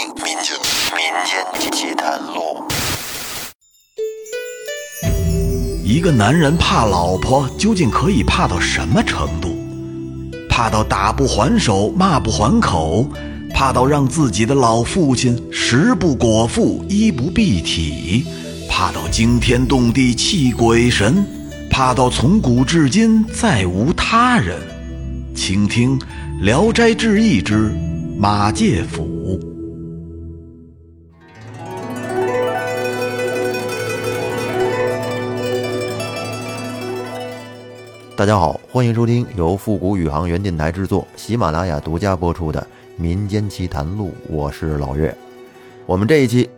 民间民间奇谈录。一个男人怕老婆，究竟可以怕到什么程度？怕到打不还手，骂不还口，怕到让自己的老父亲食不果腹，衣不蔽体，怕到惊天动地泣鬼神，怕到从古至今再无他人。请听《聊斋志异》之马介甫。大家好，欢迎收听由复古宇航员电台制作、喜马拉雅独家播出的《民间奇谈录》，我是老岳。我们这一期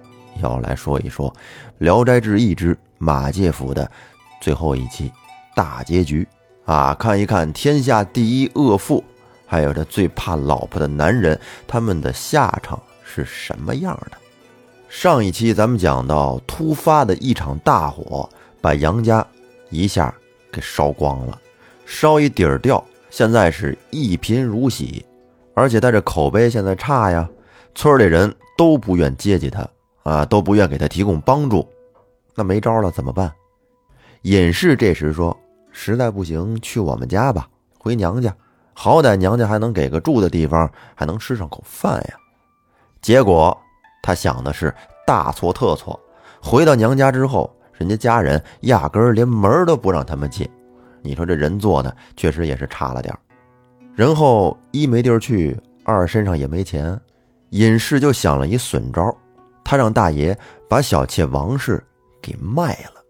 要来说一说《聊斋志异》之马介甫的最后一期大结局啊，看一看天下第一恶妇，还有这最怕老婆的男人，他们的下场是什么样的？上一期咱们讲到，突发的一场大火把杨家一下给烧光了。烧一底儿掉，现在是一贫如洗，而且他这口碑现在差呀，村里人都不愿接济他啊，都不愿给他提供帮助，那没招了怎么办？隐士这时说：“实在不行，去我们家吧，回娘家，好歹娘家还能给个住的地方，还能吃上口饭呀。”结果他想的是大错特错，回到娘家之后，人家家人压根儿连门都不让他们进。你说这人做的确实也是差了点然后一没地儿去，二身上也没钱，隐士就想了一损招，他让大爷把小妾王氏给卖了，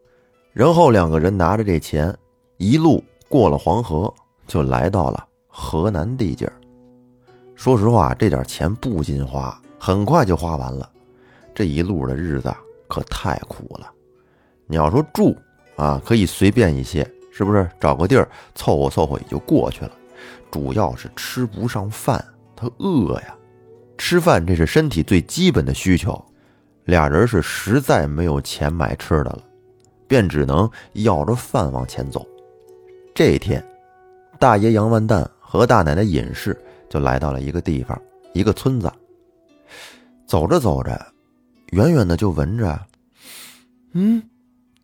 然后两个人拿着这钱，一路过了黄河，就来到了河南地界儿说实话，这点钱不禁花，很快就花完了。这一路的日子可太苦了。你要说住啊，可以随便一些。是不是找个地儿凑合凑合也就过去了？主要是吃不上饭，他饿呀。吃饭这是身体最基本的需求，俩人是实在没有钱买吃的了，便只能要着饭往前走。这天，大爷杨万蛋和大奶奶尹氏就来到了一个地方，一个村子。走着走着，远远的就闻着，嗯，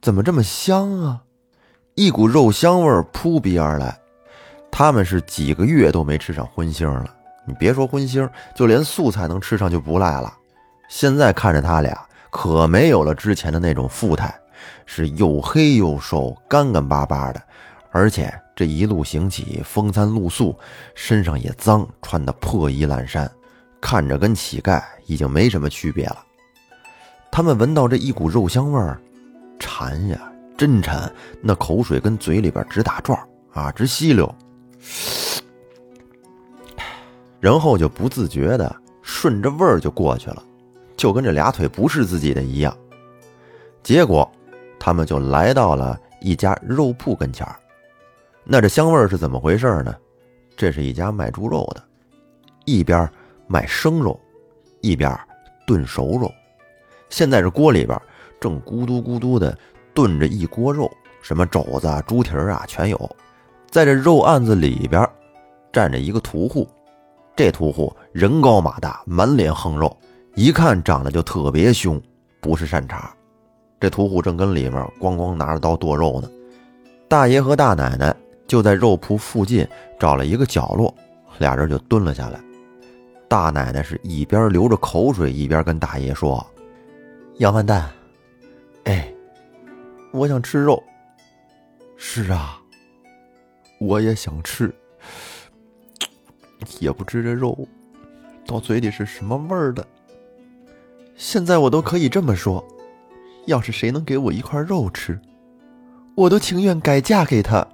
怎么这么香啊？一股肉香味扑鼻而来，他们是几个月都没吃上荤腥了。你别说荤腥，就连素菜能吃上就不赖了。现在看着他俩，可没有了之前的那种富态，是又黑又瘦，干干巴巴的。而且这一路行起，风餐露宿，身上也脏，穿的破衣烂衫，看着跟乞丐已经没什么区别了。他们闻到这一股肉香味儿，馋呀！真馋，那口水跟嘴里边直打转啊，直吸溜，然后就不自觉的顺着味儿就过去了，就跟这俩腿不是自己的一样。结果，他们就来到了一家肉铺跟前儿。那这香味儿是怎么回事呢？这是一家卖猪肉的，一边卖生肉，一边炖熟肉。现在这锅里边正咕嘟咕嘟的。炖着一锅肉，什么肘子啊、猪蹄儿啊，全有。在这肉案子里边，站着一个屠户。这屠户人高马大，满脸横肉，一看长得就特别凶，不是善茬。这屠户正跟里面咣咣拿着刀剁肉呢。大爷和大奶奶就在肉铺附近找了一个角落，俩人就蹲了下来。大奶奶是一边流着口水，一边跟大爷说：“杨万蛋，哎。”我想吃肉。是啊，我也想吃，也不知这肉到嘴里是什么味儿的。现在我都可以这么说，要是谁能给我一块肉吃，我都情愿改嫁给他。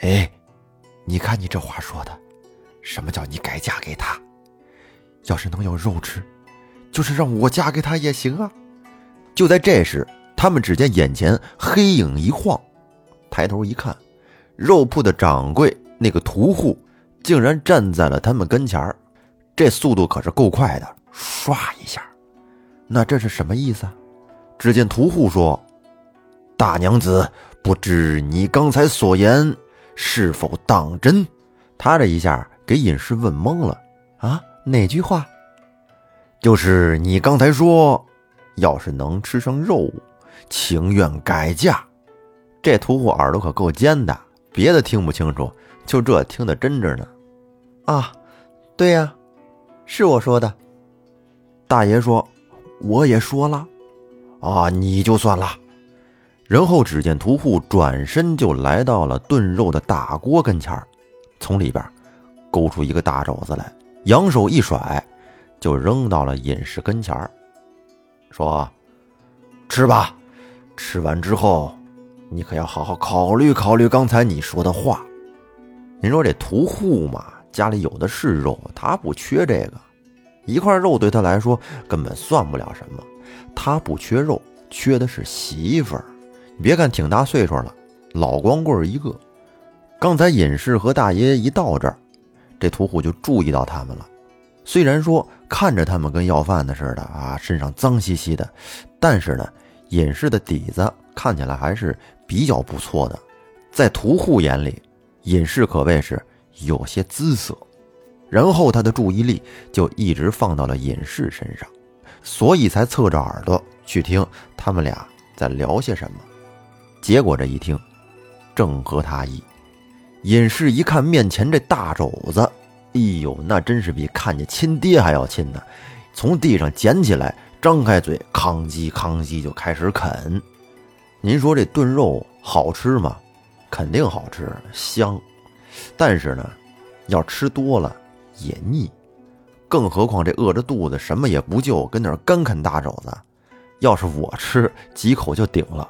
哎，你看你这话说的，什么叫你改嫁给他？要是能有肉吃，就是让我嫁给他也行啊。就在这时。他们只见眼前黑影一晃，抬头一看，肉铺的掌柜那个屠户竟然站在了他们跟前儿，这速度可是够快的，唰一下。那这是什么意思？只见屠户说：“大娘子，不知你刚才所言是否当真？”他这一下给隐士问懵了啊，哪句话？就是你刚才说，要是能吃上肉，情愿改嫁。这屠户耳朵可够尖的，别的听不清楚，就这听得真着呢。啊，对呀，是我说的。大爷说：“我也说了。”啊，你就算了。然后只见屠户转身就来到了炖肉的大锅跟前儿，从里边勾出一个大肘子来，扬手一甩，就扔到了隐士跟前儿，说：“吃吧，吃完之后。”你可要好好考虑考虑刚才你说的话。您说这屠户嘛，家里有的是肉，他不缺这个，一块肉对他来说根本算不了什么。他不缺肉，缺的是媳妇儿。别看挺大岁数了，老光棍一个。刚才隐士和大爷一到这儿，这屠户就注意到他们了。虽然说看着他们跟要饭的似的啊，身上脏兮兮的，但是呢，隐士的底子看起来还是。比较不错的，在屠户眼里，隐士可谓是有些姿色。然后他的注意力就一直放到了隐士身上，所以才侧着耳朵去听他们俩在聊些什么。结果这一听，正合他意。隐士一看面前这大肘子，哎呦，那真是比看见亲爹还要亲呢！从地上捡起来，张开嘴，吭叽吭叽就开始啃。您说这炖肉好吃吗？肯定好吃，香。但是呢，要吃多了也腻。更何况这饿着肚子什么也不就，跟那儿干啃大肘子。要是我吃几口就顶了。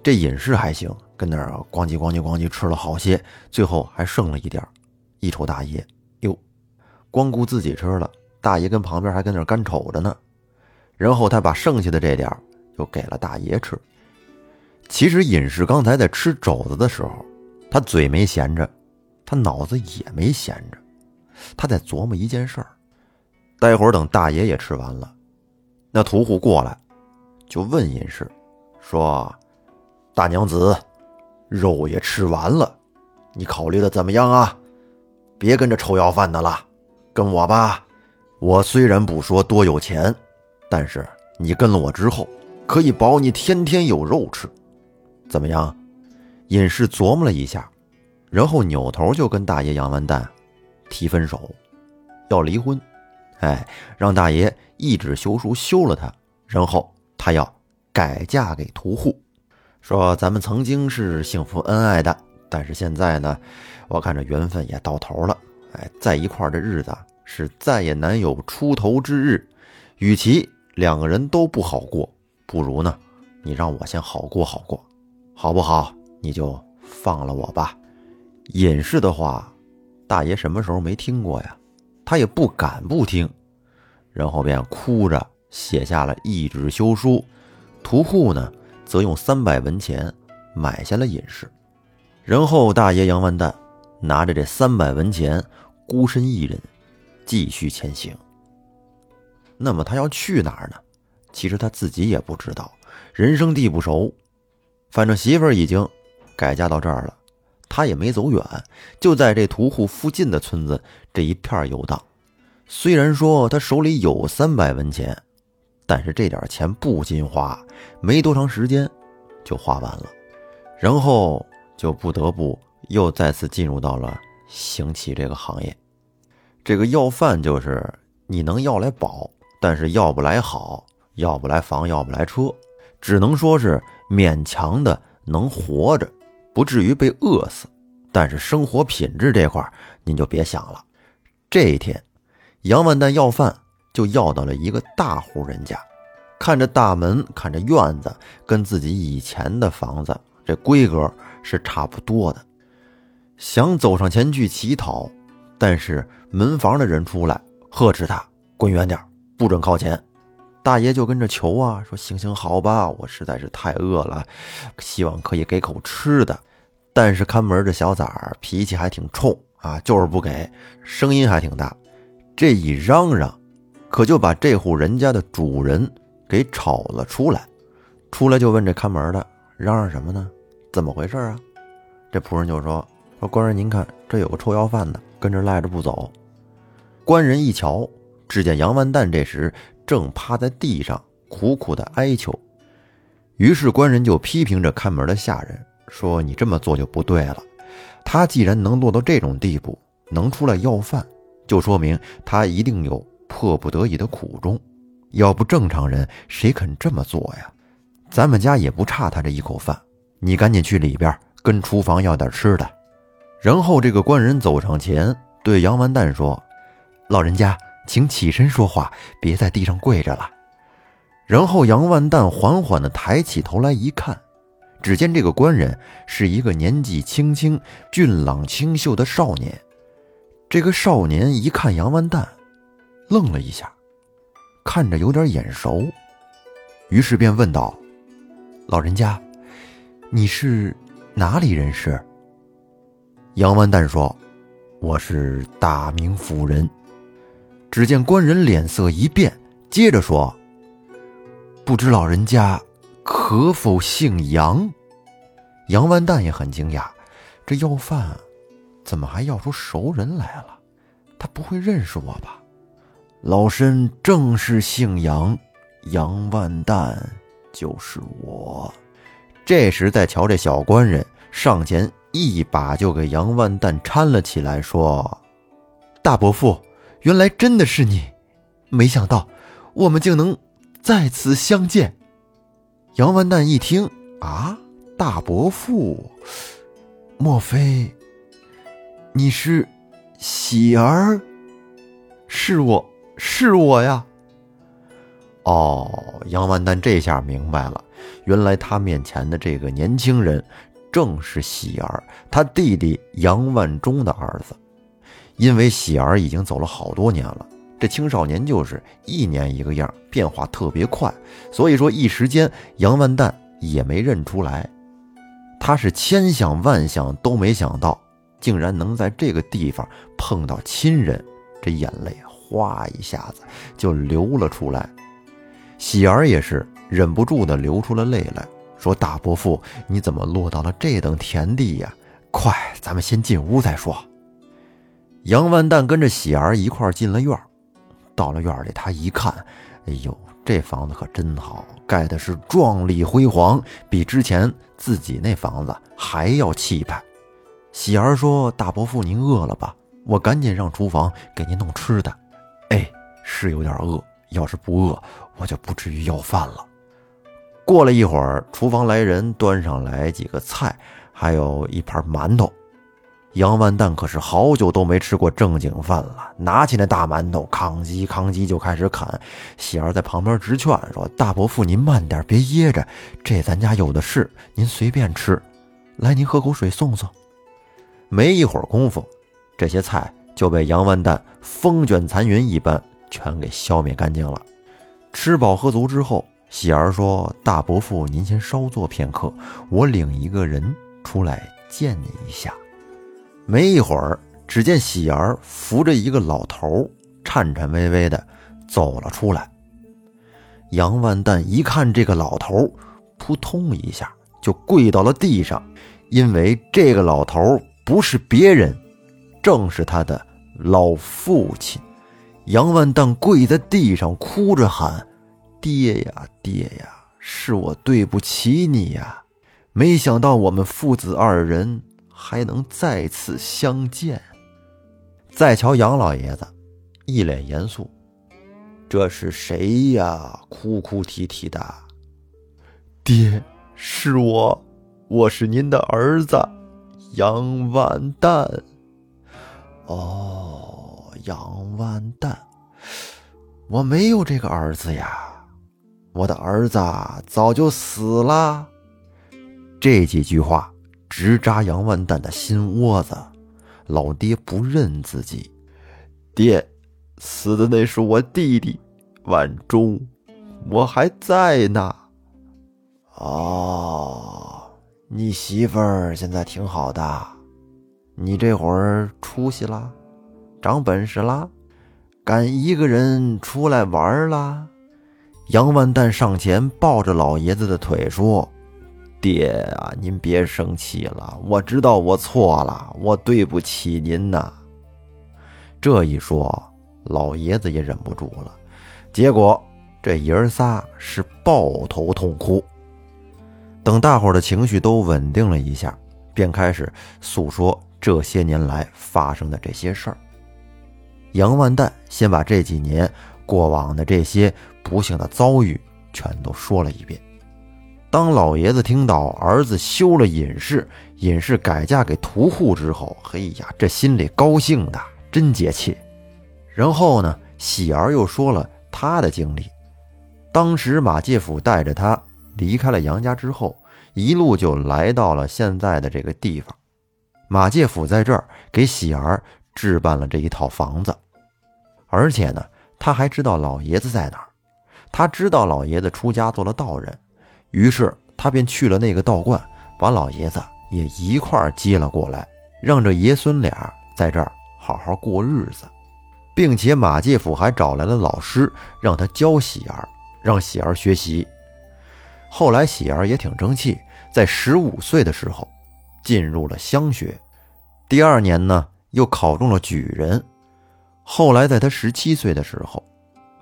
这饮食还行，跟那儿咣叽咣叽咣叽吃了好些，最后还剩了一点一瞅大爷，哟，光顾自己吃了，大爷跟旁边还跟那儿干瞅着呢。然后他把剩下的这点又给了大爷吃。其实隐士刚才在吃肘子的时候，他嘴没闲着，他脑子也没闲着，他在琢磨一件事儿。待会儿等大爷也吃完了，那屠户过来，就问隐士，说：“大娘子，肉也吃完了，你考虑的怎么样啊？别跟着臭要饭的了，跟我吧。我虽然不说多有钱，但是你跟了我之后，可以保你天天有肉吃。”怎么样？隐士琢磨了一下，然后扭头就跟大爷杨完蛋提分手，要离婚。哎，让大爷一纸休书休了他，然后他要改嫁给屠户，说咱们曾经是幸福恩爱的，但是现在呢，我看这缘分也到头了。哎，在一块儿的日子是再也难有出头之日。与其两个人都不好过，不如呢，你让我先好过好过。好不好？你就放了我吧。隐士的话，大爷什么时候没听过呀？他也不敢不听，然后便哭着写下了一纸休书。屠户呢，则用三百文钱买下了隐士。然后大爷杨万蛋拿着这三百文钱，孤身一人继续前行。那么他要去哪儿呢？其实他自己也不知道，人生地不熟。反正媳妇儿已经改嫁到这儿了，他也没走远，就在这屠户附近的村子这一片游荡。虽然说他手里有三百文钱，但是这点钱不禁花，没多长时间就花完了，然后就不得不又再次进入到了行乞这个行业。这个要饭就是你能要来饱，但是要不来好，要不来房，要不来车，只能说是。勉强的能活着，不至于被饿死，但是生活品质这块您就别想了。这一天，杨万蛋要饭就要到了一个大户人家，看着大门，看着院子，跟自己以前的房子这规格是差不多的，想走上前去乞讨，但是门房的人出来呵斥他：“滚远点，不准靠前。”大爷就跟着求啊，说行行好吧，我实在是太饿了，希望可以给口吃的。但是看门的小崽儿脾气还挺冲啊，就是不给，声音还挺大。这一嚷嚷，可就把这户人家的主人给吵了出来。出来就问这看门的，嚷嚷什么呢？怎么回事啊？这仆人就说：“说官人您看，这有个臭要饭的跟这赖着不走。”官人一瞧，只见杨万蛋这时正趴在地上苦苦的哀求。于是官人就批评着看门的下人说：“你这么做就不对了。他既然能落到这种地步，能出来要饭，就说明他一定有迫不得已的苦衷。要不正常人谁肯这么做呀？咱们家也不差他这一口饭。你赶紧去里边跟厨房要点吃的。”然后这个官人走上前对杨完蛋说：“老人家，请起身说话，别在地上跪着了。”然后杨万蛋缓缓地抬起头来一看，只见这个官人是一个年纪轻轻、俊朗清秀的少年。这个少年一看杨万蛋，愣了一下，看着有点眼熟，于是便问道：“老人家，你是哪里人士？”杨万蛋说：“我是大名府人。”只见官人脸色一变，接着说。不知老人家可否姓杨？杨万蛋也很惊讶，这要饭怎么还要出熟人来了？他不会认识我吧？老身正是姓杨，杨万蛋就是我。这时再瞧这小官人上前一把就给杨万蛋搀了起来，说：“大伯父，原来真的是你！没想到我们竟能……”再次相见，杨万蛋一听啊，大伯父，莫非你是喜儿？是我是我呀！哦，杨万蛋这下明白了，原来他面前的这个年轻人正是喜儿，他弟弟杨万忠的儿子。因为喜儿已经走了好多年了。这青少年就是一年一个样，变化特别快，所以说一时间杨万蛋也没认出来。他是千想万想都没想到，竟然能在这个地方碰到亲人，这眼泪哗一下子就流了出来。喜儿也是忍不住的流出了泪来，说：“大伯父，你怎么落到了这等田地呀？快，咱们先进屋再说。”杨万蛋跟着喜儿一块进了院。到了院里，他一看，哎呦，这房子可真好，盖的是壮丽辉煌，比之前自己那房子还要气派。喜儿说：“大伯父，您饿了吧？我赶紧让厨房给您弄吃的。”哎，是有点饿，要是不饿，我就不至于要饭了。过了一会儿，厨房来人端上来几个菜，还有一盘馒头。杨万蛋可是好久都没吃过正经饭了，拿起那大馒头，吭叽吭叽就开始啃。喜儿在旁边直劝说：“大伯父，您慢点，别噎着，这咱家有的是，您随便吃。来，您喝口水送送。”没一会儿功夫，这些菜就被杨万蛋风卷残云一般全给消灭干净了。吃饱喝足之后，喜儿说：“大伯父，您先稍坐片刻，我领一个人出来见你一下。”没一会儿，只见喜儿扶着一个老头，颤颤巍巍的走了出来。杨万蛋一看这个老头，扑通一下就跪到了地上，因为这个老头不是别人，正是他的老父亲。杨万蛋跪在地上，哭着喊：“爹呀，爹呀，是我对不起你呀！没想到我们父子二人。”还能再次相见。再瞧杨老爷子，一脸严肃：“这是谁呀？哭哭啼啼的。”“爹，是我，我是您的儿子，杨万蛋。”“哦，杨万蛋，我没有这个儿子呀，我的儿子早就死了。”这几句话。直扎杨万蛋的心窝子，老爹不认自己，爹，死的那是我弟弟万忠，我还在呢。哦，你媳妇儿现在挺好的，你这会儿出息啦，长本事啦，敢一个人出来玩啦。杨万蛋上前抱着老爷子的腿说。爹啊，您别生气了，我知道我错了，我对不起您呐。这一说，老爷子也忍不住了。结果这爷儿仨是抱头痛哭。等大伙的情绪都稳定了一下，便开始诉说这些年来发生的这些事儿。杨万蛋先把这几年过往的这些不幸的遭遇全都说了一遍。当老爷子听到儿子休了尹氏，尹氏改嫁给屠户之后，嘿呀，这心里高兴的真解气。然后呢，喜儿又说了他的经历。当时马介甫带着他离开了杨家之后，一路就来到了现在的这个地方。马介甫在这儿给喜儿置办了这一套房子。而且呢，他还知道老爷子在哪儿，他知道老爷子出家做了道人，于是他便去了那个道观，把老爷子也一块接了过来，让这爷孙俩在这儿好好过日子，并且马介甫还找来了老师，让他教喜儿，让喜儿学习。后来喜儿也挺争气，在十五岁的时候进入了乡学，第二年呢又考中了举人。后来，在他十七岁的时候，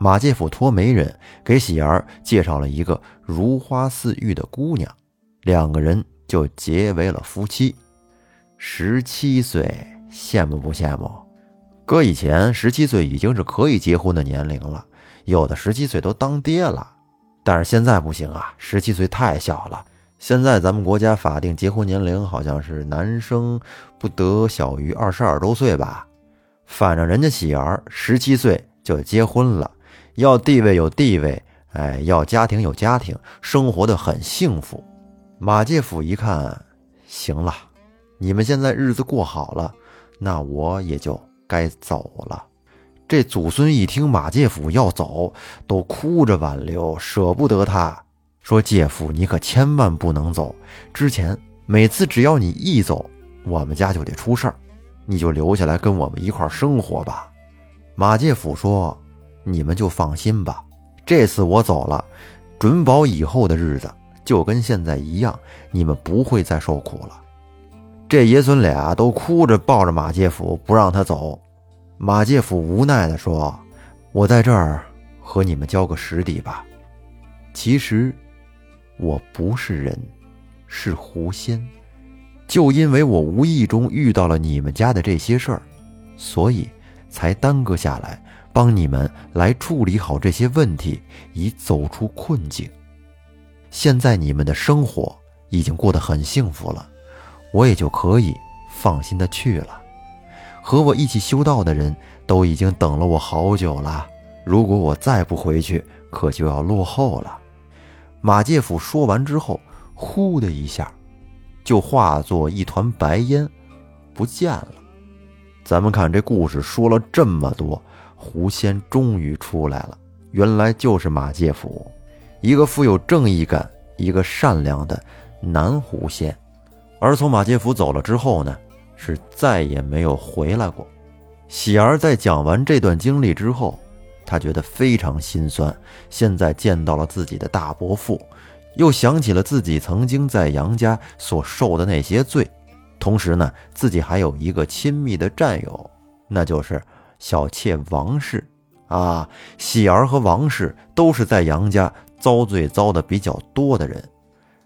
马介甫托媒人给喜儿介绍了一个如花似玉的姑娘，两个人就结为了夫妻。十七岁，羡慕不羡慕？搁以前，十七岁已经是可以结婚的年龄了，有的十七岁都当爹了。但是现在不行啊，十七岁太小了。现在咱们国家法定结婚年龄好像是男生不得小于二十二周岁吧。反正人家喜儿十七岁就结婚了，要地位有地位，哎，要家庭有家庭，生活的很幸福。马介甫一看，行了，你们现在日子过好了，那我也就该走了。这祖孙一听马介甫要走，都哭着挽留，舍不得他，说：“介甫，你可千万不能走。之前每次只要你一走，我们家就得出事儿。”你就留下来跟我们一块生活吧，马介甫说：“你们就放心吧，这次我走了，准保以后的日子就跟现在一样，你们不会再受苦了。”这爷孙俩都哭着抱着马介甫不让他走。马介甫无奈地说：“我在这儿和你们交个实底吧，其实我不是人，是狐仙。”就因为我无意中遇到了你们家的这些事儿，所以才耽搁下来帮你们来处理好这些问题，以走出困境。现在你们的生活已经过得很幸福了，我也就可以放心的去了。和我一起修道的人都已经等了我好久了，如果我再不回去，可就要落后了。马介甫说完之后，呼的一下。就化作一团白烟，不见了。咱们看这故事说了这么多，狐仙终于出来了。原来就是马介甫，一个富有正义感、一个善良的男狐仙。而从马介甫走了之后呢，是再也没有回来过。喜儿在讲完这段经历之后，他觉得非常心酸。现在见到了自己的大伯父。又想起了自己曾经在杨家所受的那些罪，同时呢，自己还有一个亲密的战友，那就是小妾王氏。啊，喜儿和王氏都是在杨家遭罪遭的比较多的人。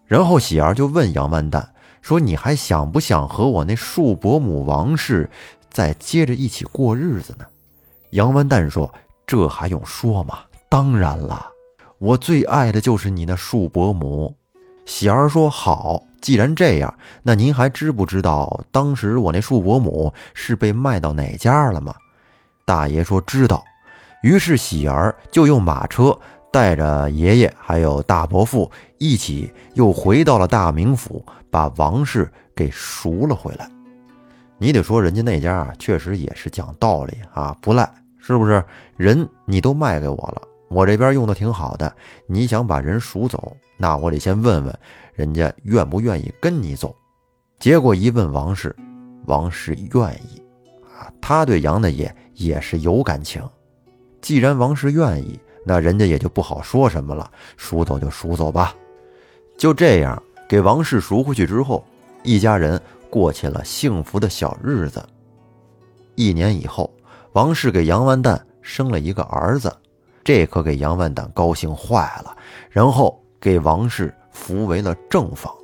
然后喜儿就问杨万蛋说：“你还想不想和我那庶伯母王氏再接着一起过日子呢？”杨万蛋说：“这还用说吗？当然了。”我最爱的就是你那庶伯母，喜儿说好。既然这样，那您还知不知道当时我那庶伯母是被卖到哪家了吗？大爷说知道。于是喜儿就用马车带着爷爷还有大伯父一起又回到了大名府，把王氏给赎了回来。你得说人家那家啊确实也是讲道理啊，不赖，是不是？人你都卖给我了。我这边用的挺好的，你想把人赎走，那我得先问问人家愿不愿意跟你走。结果一问王氏，王氏愿意，啊，他对杨大爷也是有感情。既然王氏愿意，那人家也就不好说什么了，赎走就赎走吧。就这样，给王氏赎回去之后，一家人过起了幸福的小日子。一年以后，王氏给杨万蛋。生了一个儿子，这可给杨万胆高兴坏了，然后给王氏扶为了正房。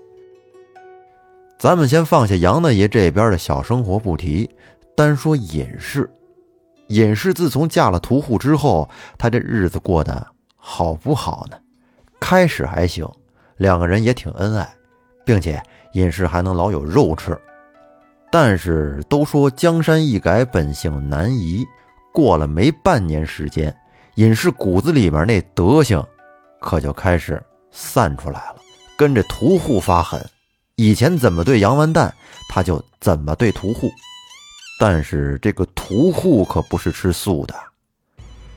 咱们先放下杨大爷这边的小生活不提，单说尹氏。尹氏自从嫁了屠户之后，她这日子过得好不好呢？开始还行，两个人也挺恩爱，并且尹氏还能老有肉吃。但是都说江山易改，本性难移。过了没半年时间，尹氏骨子里面那德行，可就开始散出来了，跟着屠户发狠。以前怎么对杨完蛋，他就怎么对屠户。但是这个屠户可不是吃素的。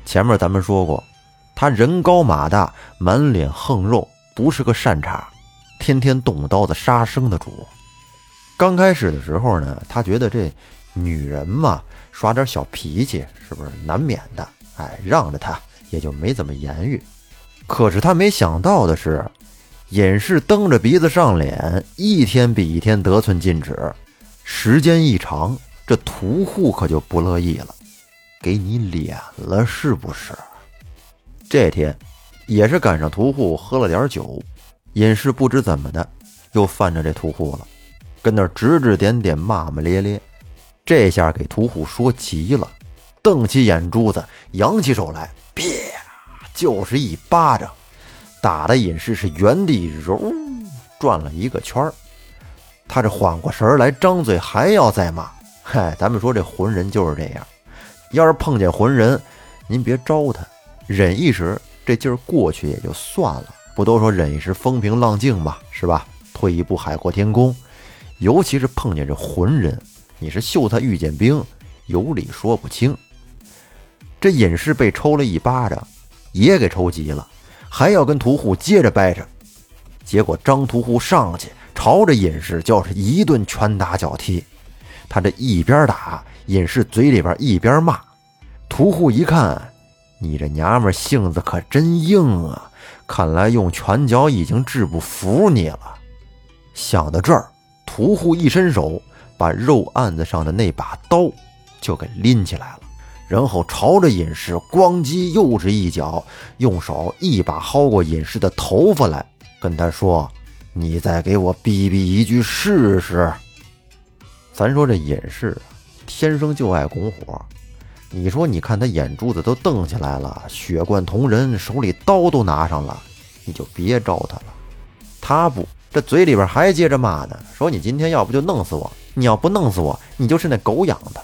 前面咱们说过，他人高马大，满脸横肉，不是个善茬，天天动刀子杀生的主。刚开始的时候呢，他觉得这女人嘛，耍点小脾气是不是难免的？哎，让着他也就没怎么言语。可是他没想到的是。隐士蹬着鼻子上脸，一天比一天得寸进尺。时间一长，这屠户可就不乐意了，给你脸了是不是？这天也是赶上屠户喝了点酒，尹氏不知怎么的又犯着这屠户了，跟那指指点点、骂骂咧咧。这下给屠户说急了，瞪起眼珠子，扬起手来，啪，就是一巴掌。打的尹氏是原地揉转了一个圈儿，他这缓过神来，张嘴还要再骂。嗨，咱们说这浑人就是这样，要是碰见浑人，您别招他，忍一时，这劲儿过去也就算了。不都说忍一时风平浪静嘛，是吧？退一步海阔天空。尤其是碰见这浑人，你是秀才遇见兵，有理说不清。这尹氏被抽了一巴掌，也给抽急了。还要跟屠户接着掰扯，结果张屠户上去朝着尹氏就是一顿拳打脚踢。他这一边打，尹氏嘴里边一边骂。屠户一看，你这娘们性子可真硬啊！看来用拳脚已经治不服你了。想到这儿，屠户一伸手，把肉案子上的那把刀就给拎起来了。然后朝着尹氏咣叽又是一脚，用手一把薅过尹氏的头发来，跟他说：“你再给我逼逼一句试试。”咱说这尹氏天生就爱拱火，你说你看他眼珠子都瞪起来了，血贯瞳仁，手里刀都拿上了，你就别招他了。他不，这嘴里边还接着骂呢，说：“你今天要不就弄死我，你要不弄死我，你就是那狗养的。”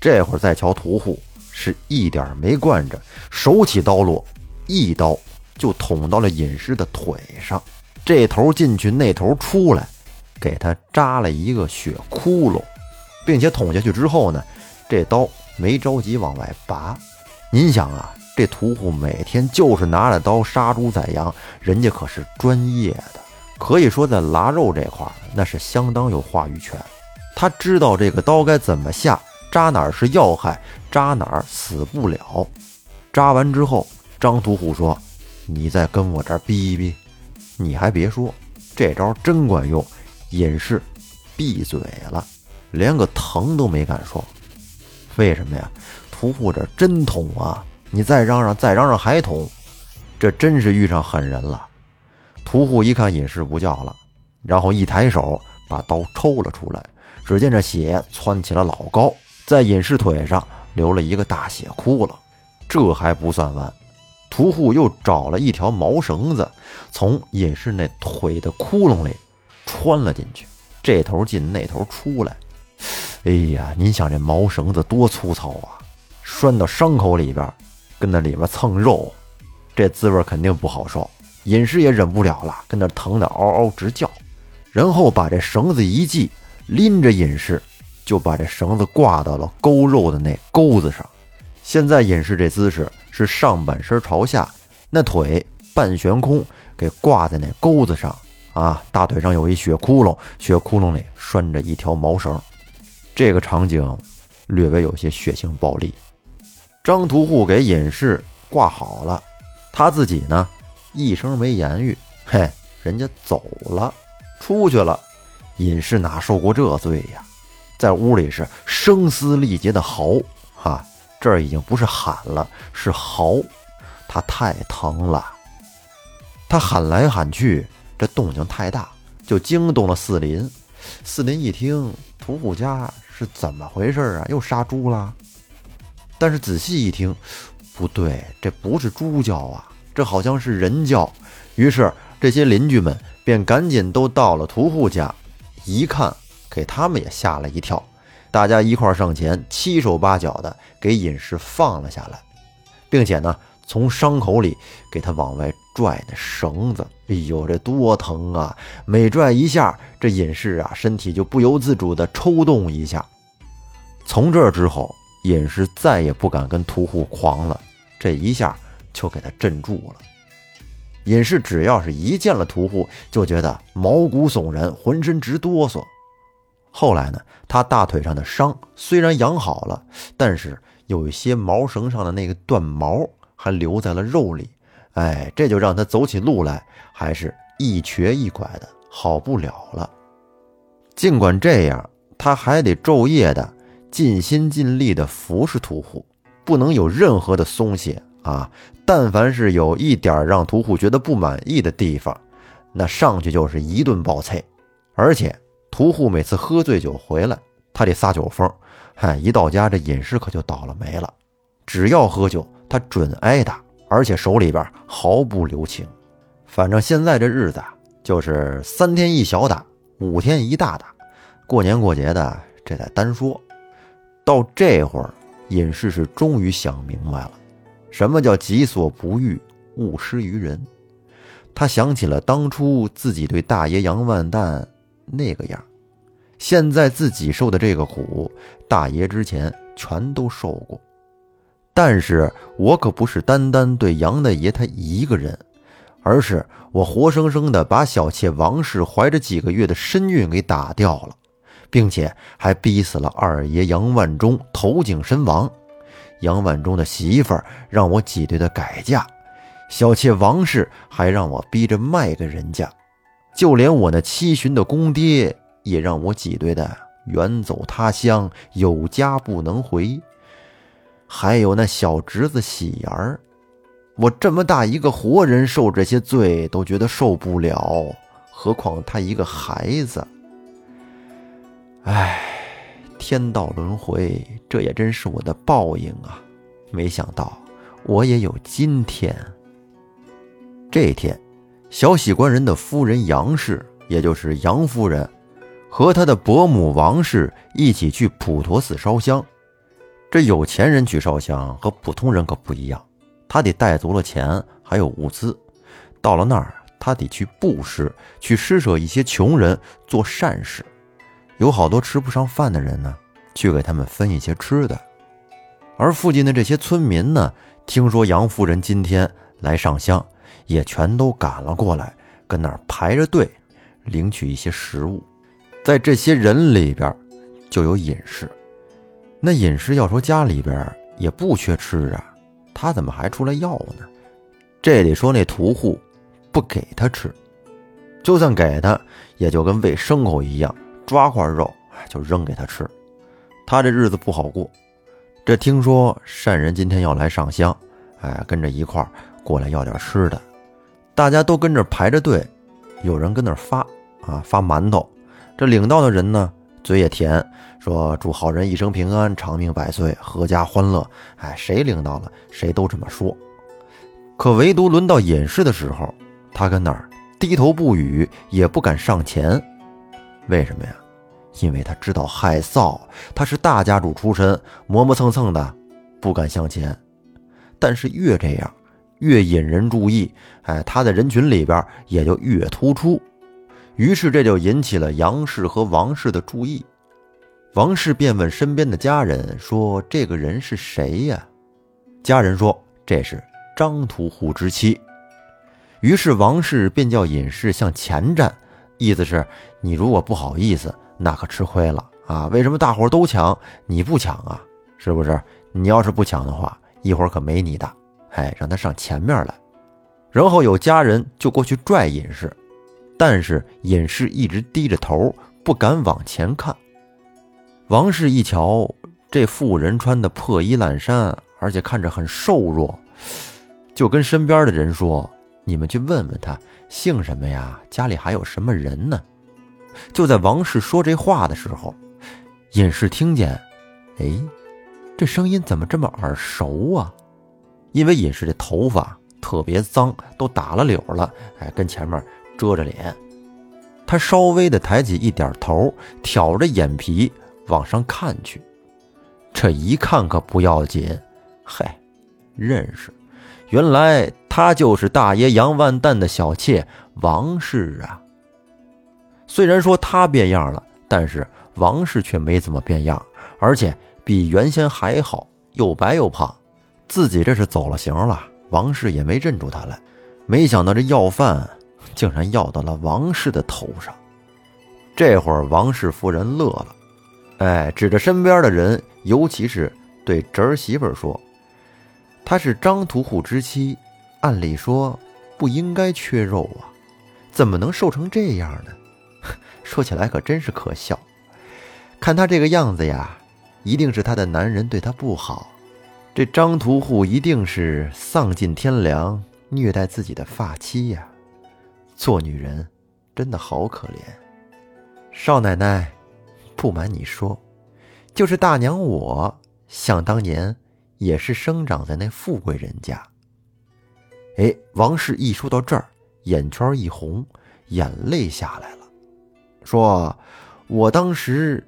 这会儿再瞧屠户，是一点没惯着，手起刀落，一刀就捅到了尹氏的腿上，这头进去，那头出来，给他扎了一个血窟窿，并且捅下去之后呢，这刀没着急往外拔。您想啊，这屠户每天就是拿着刀杀猪宰羊，人家可是专业的，可以说在腊肉这块那是相当有话语权，他知道这个刀该怎么下。扎哪儿是要害，扎哪儿死不了。扎完之后，张屠户说：“你再跟我这儿逼逼。”你还别说，这招真管用。隐士闭嘴了，连个疼都没敢说。为什么呀？屠户这真捅啊！你再嚷嚷，再嚷嚷还捅，这真是遇上狠人了。屠户一看隐士不叫了，然后一抬手把刀抽了出来，只见这血窜起了老高。在隐士腿上留了一个大血窟窿，这还不算完，屠户又找了一条毛绳子，从隐士那腿的窟窿里穿了进去，这头进那头出来。哎呀，您想这毛绳子多粗糙啊，拴到伤口里边，跟那里边蹭肉，这滋味肯定不好受。尹氏也忍不了了，跟那疼得嗷嗷直叫，然后把这绳子一系，拎着尹氏。就把这绳子挂到了勾肉的那钩子上。现在尹氏这姿势是上半身朝下，那腿半悬空，给挂在那钩子上啊。大腿上有一血窟窿，血窟窿里拴着一条毛绳。这个场景略微有些血腥暴力。张屠户给尹氏挂好了，他自己呢一声没言语，嘿，人家走了，出去了。尹氏哪受过这罪呀？在屋里是声嘶力竭的嚎，哈，这儿已经不是喊了，是嚎，他太疼了。他喊来喊去，这动静太大，就惊动了四邻。四邻一听，屠户家是怎么回事啊？又杀猪了？但是仔细一听，不对，这不是猪叫啊，这好像是人叫。于是这些邻居们便赶紧都到了屠户家，一看，给他们也吓了一跳。大家一块上前，七手八脚的给隐士放了下来，并且呢，从伤口里给他往外拽那绳子。哎呦，这多疼啊！每拽一下，这隐士啊，身体就不由自主的抽动一下。从这之后，隐士再也不敢跟屠户狂了，这一下就给他镇住了。隐士只要是一见了屠户，就觉得毛骨悚然，浑身直哆嗦。后来呢，他大腿上的伤虽然养好了，但是有一些毛绳上的那个断毛还留在了肉里。哎，这就让他走起路来还是一瘸一拐的，好不了了。尽管这样，他还得昼夜的尽心尽力的服侍屠户，不能有任何的松懈啊！但凡是有一点让屠户觉得不满意的地方，那上去就是一顿暴啐，而且。屠户每次喝醉酒回来，他得撒酒疯，嗨，一到家这隐士可就倒了霉了。只要喝酒，他准挨打，而且手里边毫不留情。反正现在这日子啊就是三天一小打，五天一大打。过年过节的，这得单说。到这会儿，隐士是终于想明白了，什么叫己所不欲，勿施于人。他想起了当初自己对大爷杨万蛋。那个样，现在自己受的这个苦，大爷之前全都受过。但是我可不是单单对杨大爷他一个人，而是我活生生的把小妾王氏怀着几个月的身孕给打掉了，并且还逼死了二爷杨万忠投井身亡。杨万忠的媳妇让我挤兑的改嫁，小妾王氏还让我逼着卖给人家。就连我那七旬的公爹也让我挤兑的远走他乡，有家不能回。还有那小侄子喜儿，我这么大一个活人受这些罪都觉得受不了，何况他一个孩子？唉，天道轮回，这也真是我的报应啊！没想到我也有今天。这天。小喜官人的夫人杨氏，也就是杨夫人，和他的伯母王氏一起去普陀寺烧香。这有钱人去烧香和普通人可不一样，他得带足了钱，还有物资。到了那儿，他得去布施，去施舍一些穷人，做善事。有好多吃不上饭的人呢，去给他们分一些吃的。而附近的这些村民呢，听说杨夫人今天来上香。也全都赶了过来，跟那儿排着队领取一些食物。在这些人里边，就有隐士。那隐士要说家里边也不缺吃啊，他怎么还出来要呢？这得说那屠户不给他吃，就算给他，也就跟喂牲口一样，抓块肉就扔给他吃。他这日子不好过。这听说善人今天要来上香，哎，跟着一块儿过来要点吃的。大家都跟着排着队，有人跟那发啊发馒头，这领到的人呢嘴也甜，说祝好人一生平安，长命百岁，阖家欢乐。哎，谁领到了，谁都这么说。可唯独轮到隐士的时候，他跟那儿低头不语，也不敢上前。为什么呀？因为他知道害臊，他是大家主出身，磨磨蹭蹭的，不敢向前。但是越这样。越引人注意，哎，他在人群里边也就越突出。于是这就引起了杨氏和王氏的注意。王氏便问身边的家人说：“这个人是谁呀？”家人说：“这是张屠户之妻。”于是王氏便叫尹氏向前站，意思是：你如果不好意思，那可吃亏了啊！为什么大伙都抢，你不抢啊？是不是？你要是不抢的话，一会儿可没你的。哎，让他上前面来，然后有家人就过去拽隐士，但是隐士一直低着头，不敢往前看。王氏一瞧，这妇人穿的破衣烂衫，而且看着很瘦弱，就跟身边的人说：“你们去问问他姓什么呀？家里还有什么人呢？”就在王氏说这话的时候，尹氏听见，哎，这声音怎么这么耳熟啊？因为尹氏这头发特别脏，都打了绺了，哎，跟前面遮着脸。他稍微的抬起一点头，挑着眼皮往上看去。这一看可不要紧，嗨，认识，原来他就是大爷杨万蛋的小妾王氏啊。虽然说他变样了，但是王氏却没怎么变样，而且比原先还好，又白又胖。自己这是走了形了，王氏也没认出他来。没想到这要饭竟然要到了王氏的头上。这会儿王氏夫人乐了，哎，指着身边的人，尤其是对侄儿媳妇说：“她是张屠户之妻，按理说不应该缺肉啊，怎么能瘦成这样呢？” 说起来可真是可笑，看他这个样子呀，一定是他的男人对他不好。这张屠户一定是丧尽天良，虐待自己的发妻呀。做女人真的好可怜。少奶奶，不瞒你说，就是大娘我，想当年也是生长在那富贵人家。哎，王氏一说到这儿，眼圈一红，眼泪下来了。说：“我当时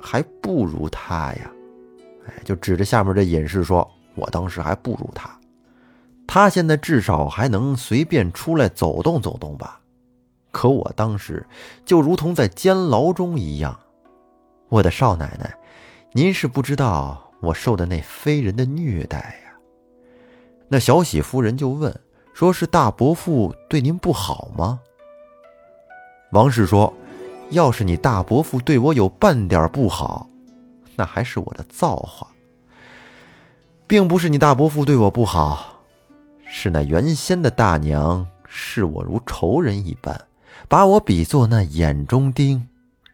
还不如他呀，哎，就指着下面这隐士说，我当时还不如他。他现在至少还能随便出来走动走动吧，可我当时就如同在监牢中一样。我的少奶奶，您是不知道我受的那非人的虐待呀。”那小喜夫人就问：“说是大伯父对您不好吗？”王氏说。要是你大伯父对我有半点不好，那还是我的造化，并不是你大伯父对我不好，是那原先的大娘视我如仇人一般，把我比作那眼中钉、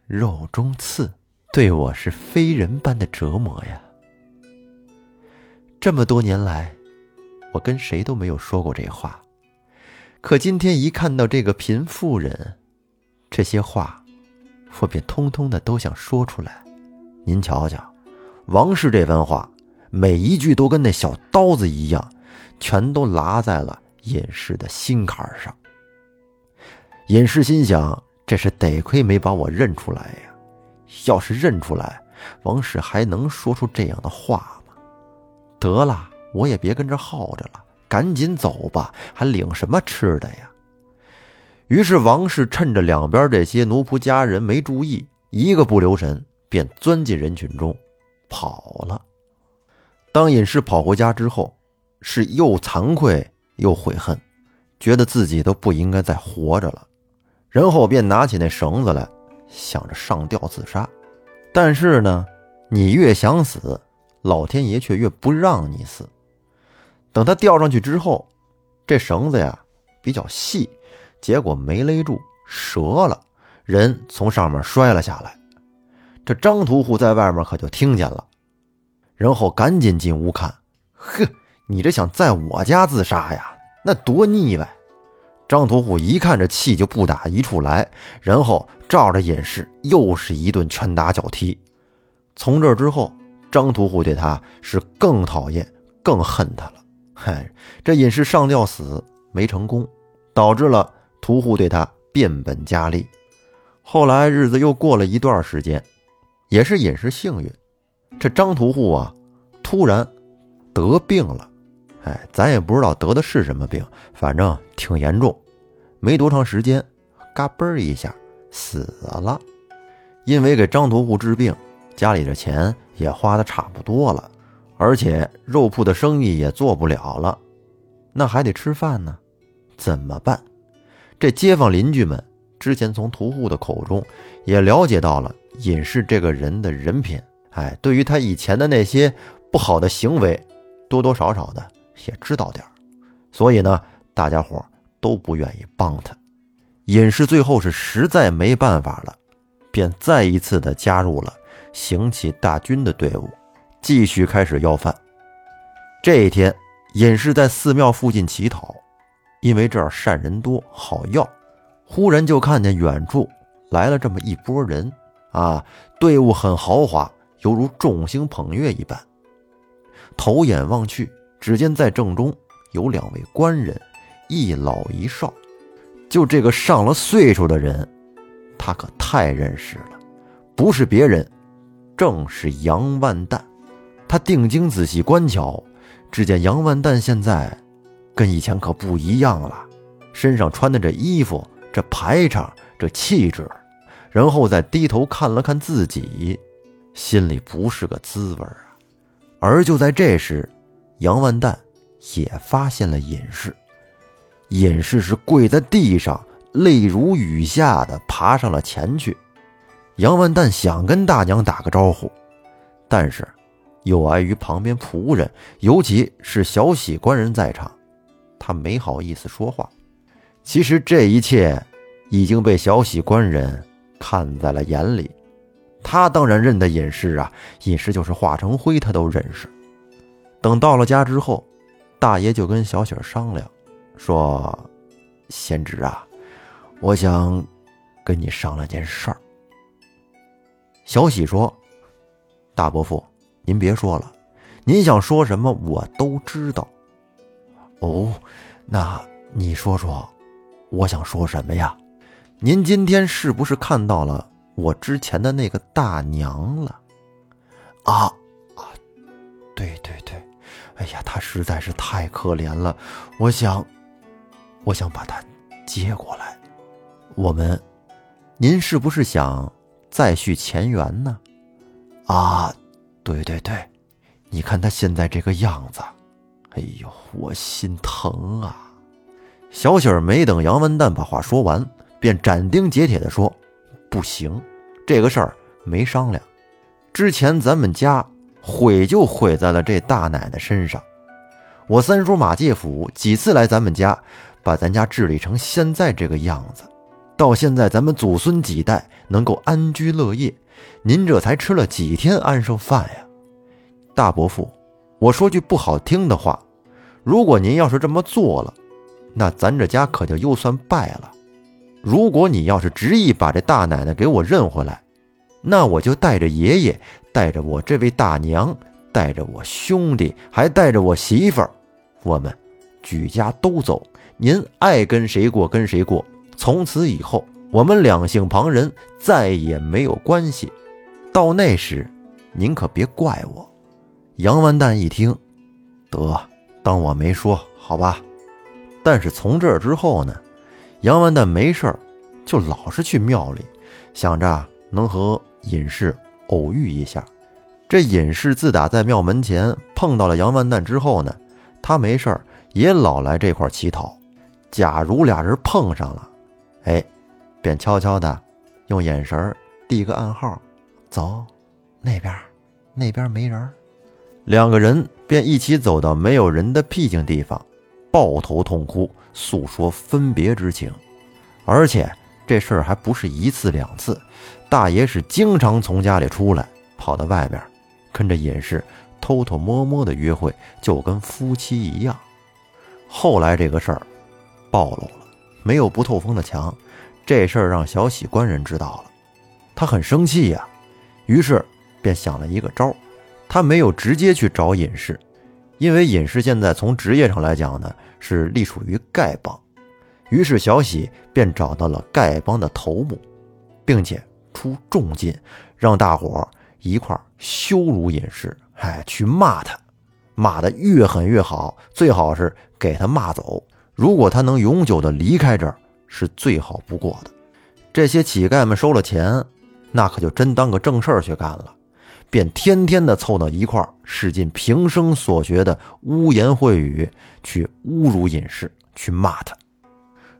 肉中刺，对我是非人般的折磨呀。这么多年来，我跟谁都没有说过这话，可今天一看到这个贫妇人，这些话。我便通通的都想说出来，您瞧瞧，王氏这番话，每一句都跟那小刀子一样，全都拉在了尹氏的心坎上。尹氏心想：这是得亏没把我认出来呀，要是认出来，王氏还能说出这样的话吗？得了，我也别跟这耗着了，赶紧走吧，还领什么吃的呀？于是王氏趁着两边这些奴仆家人没注意，一个不留神便钻进人群中，跑了。当尹氏跑回家之后，是又惭愧又悔恨，觉得自己都不应该再活着了，然后便拿起那绳子来，想着上吊自杀。但是呢，你越想死，老天爷却越不让你死。等他吊上去之后，这绳子呀比较细。结果没勒住，折了，人从上面摔了下来。这张屠户在外面可就听见了，然后赶紧进屋看。呵，你这想在我家自杀呀？那多腻歪！张屠户一看这气就不打一处来，然后照着尹氏又是一顿拳打脚踢。从这之后，张屠户对他是更讨厌、更恨他了。嗨，这尹氏上吊死没成功，导致了。屠户对他变本加厉，后来日子又过了一段时间，也是尹氏幸运，这张屠户啊，突然得病了，哎，咱也不知道得的是什么病，反正挺严重，没多长时间，嘎嘣一下死了。因为给张屠户治病，家里的钱也花的差不多了，而且肉铺的生意也做不了了，那还得吃饭呢，怎么办？这街坊邻居们之前从屠户的口中也了解到了尹氏这个人的人品，哎，对于他以前的那些不好的行为，多多少少的也知道点所以呢，大家伙都不愿意帮他。尹氏最后是实在没办法了，便再一次的加入了行乞大军的队伍，继续开始要饭。这一天，隐士在寺庙附近乞讨，因为这儿善人多，好要。忽然就看见远处来了这么一波人，啊，队伍很豪华，犹如众星捧月一般。头眼望去，只见在正中有两位官人，一老一少。就这个上了岁数的人，他可太认识了，不是别人，正是杨万蛋。他定睛仔细观瞧，只见杨万蛋现在跟以前可不一样了，身上穿的这衣服、这排场、这气质，然后再低头看了看自己，心里不是个滋味啊。而就在这时，杨万蛋也发现了隐士。隐士是跪在地上，泪如雨下的爬上了前去。杨万蛋想跟大娘打个招呼，但是又碍于旁边仆人，尤其是小喜官人在场，他没好意思说话。其实这一切已经被小喜官人看在了眼里，他当然认得隐士啊，隐士就是化成灰，他都认识。等到了家之后，大爷就跟小喜商量。说：“贤侄啊，我想跟你商量件事儿。”小喜说：“大伯父，您别说了，您想说什么我都知道。”哦，那你说说，我想说什么呀？您今天是不是看到了我之前的那个大娘了？啊，哎呀，他实在是太可怜了，我想。我想把他接过来，我们，您是不是想再续前缘呢？啊，对对对，你看他现在这个样子，哎呦，我心疼啊！小喜儿没等杨文旦把话说完，便斩钉截铁地说：“不行，这个事儿没商量。之前咱们家毁就毁在了这大奶奶身上。我三叔马介甫几次来咱们家。”把咱家治理成现在这个样子，到现在咱们祖孙几代能够安居乐业，您这才吃了几天安生饭呀？大伯父，我说句不好听的话，如果您要是这么做了，那咱这家可就又算败了。如果你要是执意把这大奶奶给我认回来，那我就带着爷爷，带着我这位大娘，带着我兄弟，还带着我媳妇儿，我们举家都走。您爱跟谁过跟谁过，从此以后我们两姓旁人再也没有关系。到那时，您可别怪我。杨完蛋一听，得当我没说，好吧。但是从这之后呢，杨完蛋没事就老是去庙里，想着能和隐士偶遇一下。这隐士自打在庙门前碰到了杨万蛋之后呢，他没事也老来这块乞讨。假如俩人碰上了，哎，便悄悄的用眼神递个暗号，走，那边，那边没人。两个人便一起走到没有人的僻静地方，抱头痛哭，诉说分别之情。而且这事儿还不是一次两次，大爷是经常从家里出来，跑到外边，跟着隐士偷偷摸摸的约会，就跟夫妻一样。后来这个事儿。暴露了，没有不透风的墙，这事儿让小喜官人知道了，他很生气呀，于是便想了一个招儿他没有直接去找隐士，因为隐士现在从职业上来讲呢是隶属于丐帮，于是小喜便找到了丐帮的头目，并且出重金让大伙一块羞辱隐士，哎，去骂他，骂得越狠越好，最好是给他骂走。如果他能永久的离开这儿，是最好不过的。这些乞丐们收了钱，那可就真当个正事儿去干了，便天天的凑到一块儿，使尽平生所学的污言秽语去侮辱隐士，去骂他。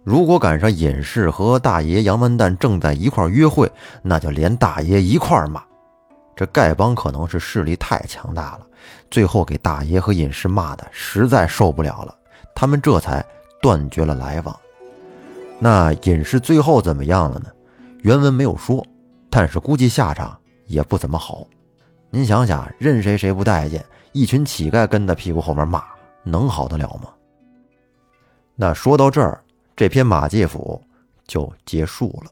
如果赶上隐士和大爷杨文旦正在一块约会，那就连大爷一块骂。这丐帮可能是势力太强大了，最后给大爷和隐士骂的实在受不了了，他们这才。断绝了来往。那隐士最后怎么样了呢？原文没有说，但是估计下场也不怎么好。您想想，任谁谁不待见？一群乞丐跟在屁股后面骂，能好得了吗？那说到这儿，这篇马介甫就结束了。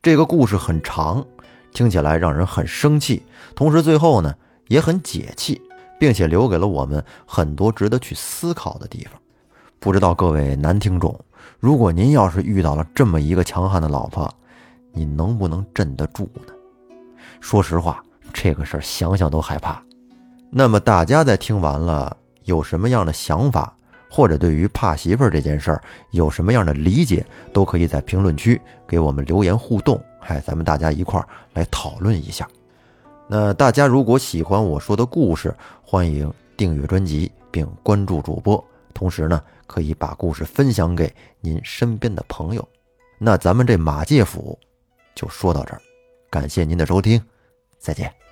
这个故事很长，听起来让人很生气，同时最后呢也很解气，并且留给了我们很多值得去思考的地方。不知道各位男听众，如果您要是遇到了这么一个强悍的老婆，你能不能镇得住呢？说实话，这个事儿想想都害怕。那么大家在听完了有什么样的想法？或者对于怕媳妇儿这件事儿有什么样的理解，都可以在评论区给我们留言互动，嗨，咱们大家一块儿来讨论一下。那大家如果喜欢我说的故事，欢迎订阅专辑并关注主播，同时呢，可以把故事分享给您身边的朋友。那咱们这马介甫就说到这儿，感谢您的收听，再见。